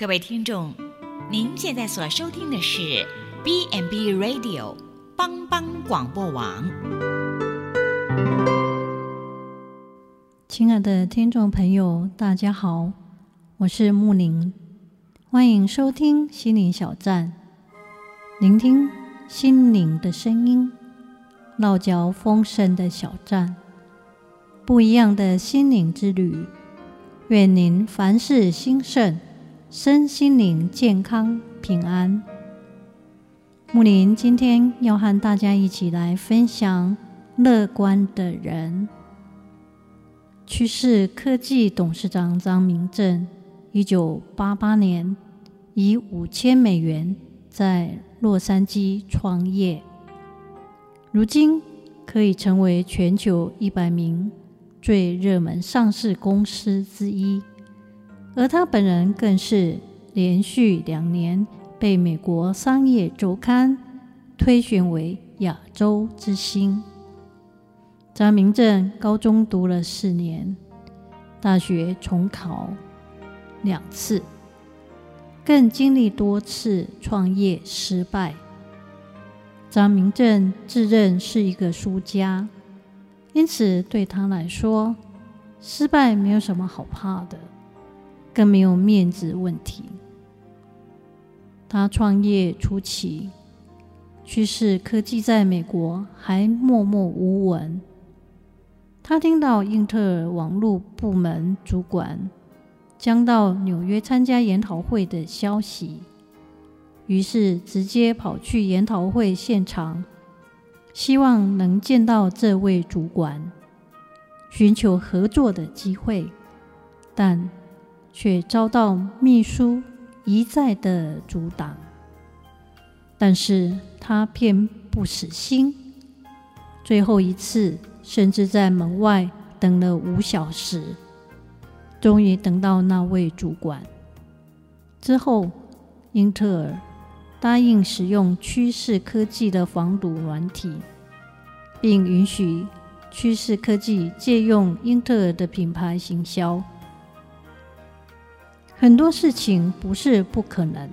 各位听众，您现在所收听的是 B n B Radio 帮帮广播网。亲爱的听众朋友，大家好，我是木玲，欢迎收听心灵小站，聆听心灵的声音，落脚丰盛的小站，不一样的心灵之旅。愿您凡事兴盛。身心灵健康平安。木林今天要和大家一起来分享乐观的人。趋势科技董事长张明正，一九八八年以五千美元在洛杉矶创业，如今可以成为全球一百名最热门上市公司之一。而他本人更是连续两年被美国商业周刊推选为亚洲之星。张明正高中读了四年，大学重考两次，更经历多次创业失败。张明正自认是一个输家，因此对他来说，失败没有什么好怕的。更没有面子问题。他创业初期，趋势科技在美国还默默无闻。他听到英特尔网络部门主管将到纽约参加研讨会的消息，于是直接跑去研讨会现场，希望能见到这位主管，寻求合作的机会，但，却遭到秘书一再的阻挡，但是他偏不死心，最后一次甚至在门外等了五小时，终于等到那位主管。之后，英特尔答应使用趋势科技的防毒软体，并允许趋势科技借用英特尔的品牌行销。很多事情不是不可能，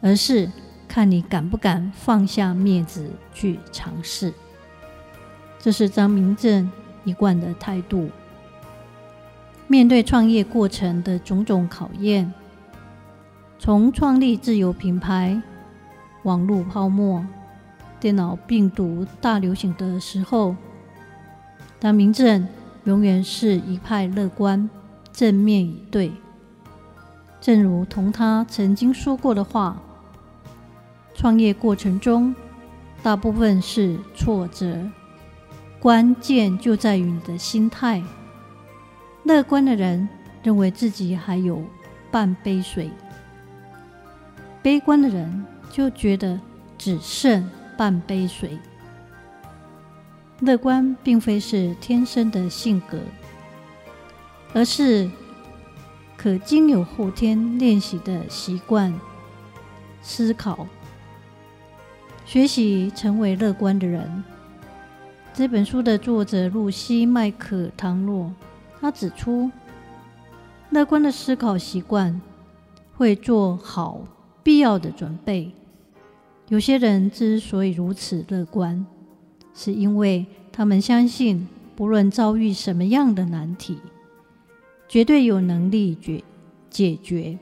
而是看你敢不敢放下面子去尝试。这是张明正一贯的态度。面对创业过程的种种考验，从创立自有品牌、网络泡沫、电脑病毒大流行的时候，张明正永远是一派乐观、正面以对。正如同他曾经说过的话：“创业过程中，大部分是挫折，关键就在于你的心态。乐观的人认为自己还有半杯水，悲观的人就觉得只剩半杯水。乐观并非是天生的性格，而是……”可经由后天练习的习惯思考，学习成为乐观的人。这本书的作者露西·麦可唐洛，他指出，乐观的思考习惯会做好必要的准备。有些人之所以如此乐观，是因为他们相信，不论遭遇什么样的难题。绝对有能力解解决，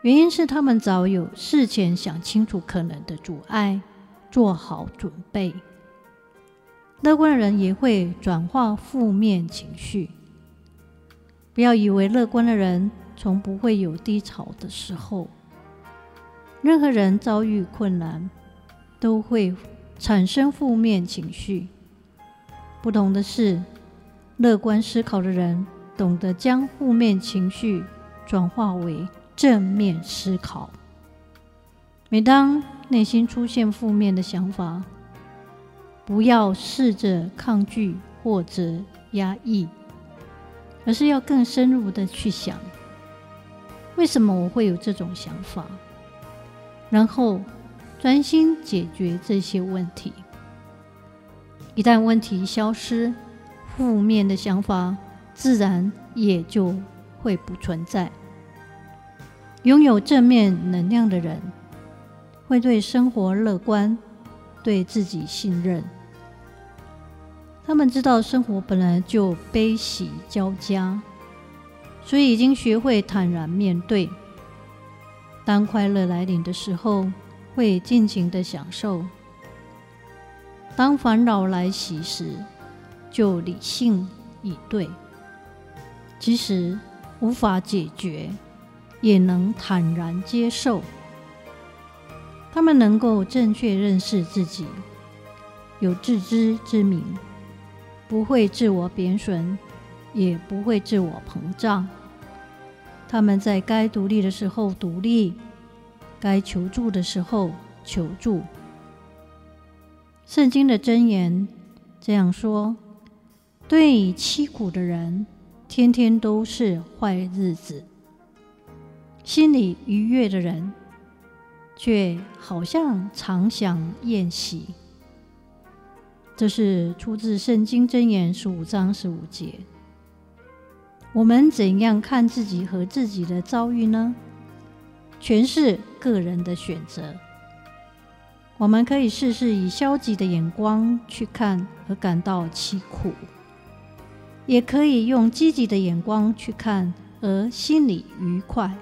原因是他们早有事前想清楚可能的阻碍，做好准备。乐观的人也会转化负面情绪。不要以为乐观的人从不会有低潮的时候。任何人遭遇困难，都会产生负面情绪。不同的是，乐观思考的人。懂得将负面情绪转化为正面思考。每当内心出现负面的想法，不要试着抗拒或者压抑，而是要更深入的去想：为什么我会有这种想法？然后专心解决这些问题。一旦问题消失，负面的想法。自然也就会不存在。拥有正面能量的人，会对生活乐观，对自己信任。他们知道生活本来就悲喜交加，所以已经学会坦然面对。当快乐来临的时候，会尽情的享受；当烦恼来袭时，就理性以对。即使无法解决，也能坦然接受。他们能够正确认识自己，有自知之明，不会自我贬损，也不会自我膨胀。他们在该独立的时候独立，该求助的时候求助。圣经的箴言这样说：对凄苦的人，天天都是坏日子；心里愉悦的人，却好像常享宴席。这是出自圣经箴言十五章十五节。我们怎样看自己和自己的遭遇呢？全是个人的选择。我们可以试试以消极的眼光去看而感到凄苦，也可以用积极的眼光去看而心里愉快，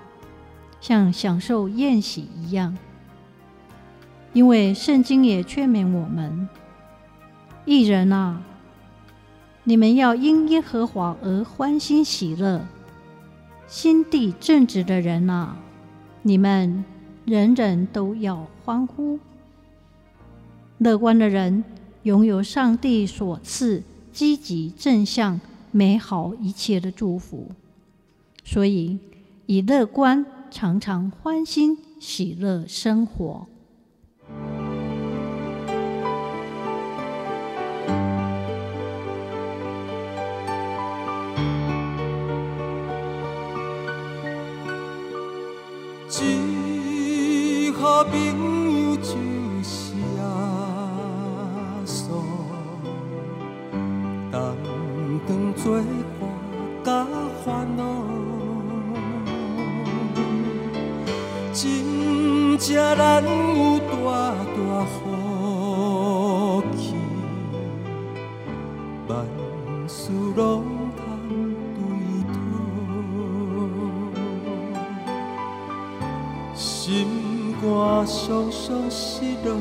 像享受宴席一样。因为圣经也劝勉我们：义人啊！你们要因耶和华而欢欣喜乐，心地正直的人啊，你们人人都要欢呼。乐观的人拥有上帝所赐积极正向、美好一切的祝福，所以以乐观常常欢欣喜乐生活。真正难有大大福气，万事拢通对讨，心。肝伤伤失落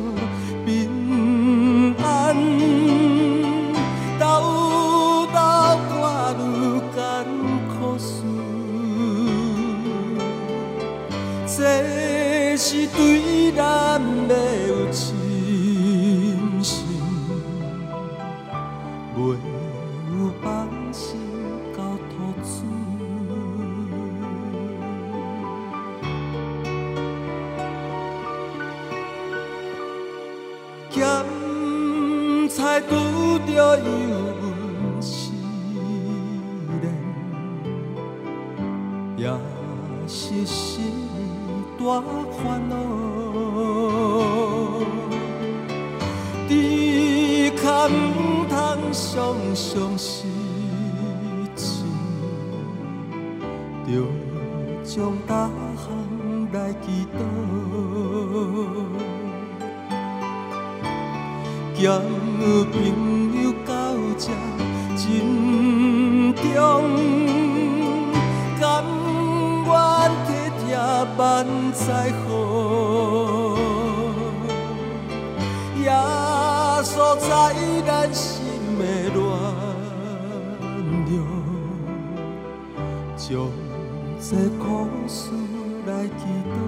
咸菜拄着油温试炼，也是心大烦恼。只可唔通常常失志，着将大项来祈祷。朋友到这珍重，甘愿体贴万载好，也所在咱心的暖流，将这苦事来祈祷。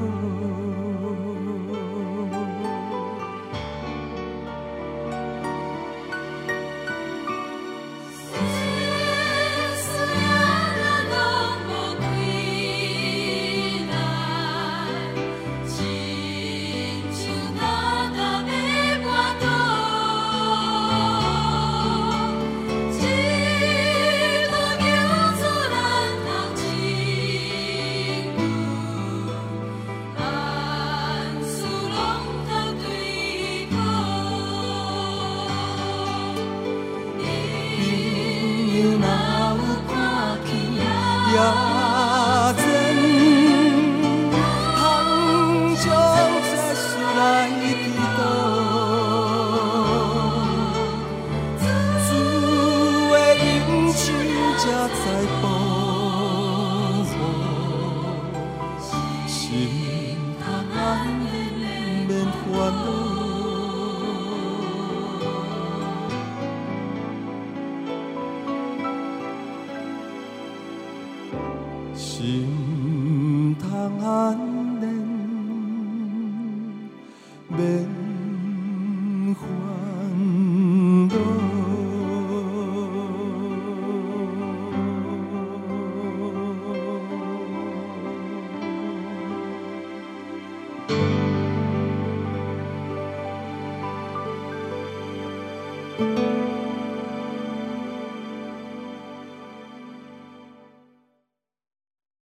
yeah.